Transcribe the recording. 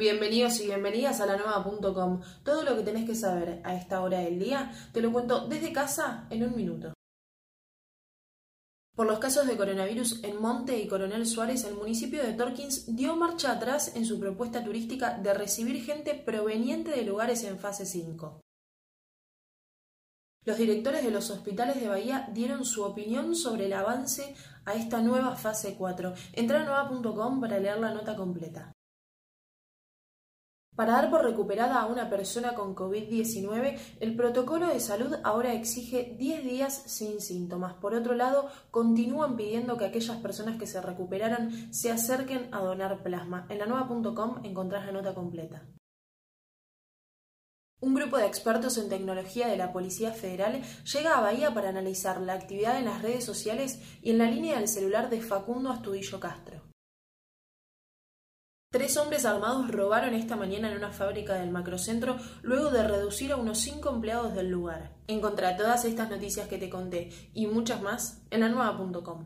Bienvenidos y bienvenidas a la nueva.com. Todo lo que tenés que saber a esta hora del día te lo cuento desde casa en un minuto. Por los casos de coronavirus en Monte y Coronel Suárez, el municipio de Torkins dio marcha atrás en su propuesta turística de recibir gente proveniente de lugares en fase 5. Los directores de los hospitales de Bahía dieron su opinión sobre el avance a esta nueva fase 4. Entra a nueva.com para leer la nota completa. Para dar por recuperada a una persona con COVID-19, el protocolo de salud ahora exige 10 días sin síntomas. Por otro lado, continúan pidiendo que aquellas personas que se recuperaron se acerquen a donar plasma. En la nueva.com encontrás la nota completa. Un grupo de expertos en tecnología de la Policía Federal llega a Bahía para analizar la actividad en las redes sociales y en la línea del celular de Facundo Astudillo Castro. Tres hombres armados robaron esta mañana en una fábrica del macrocentro luego de reducir a unos cinco empleados del lugar. Encontrá todas estas noticias que te conté y muchas más en la nueva.com.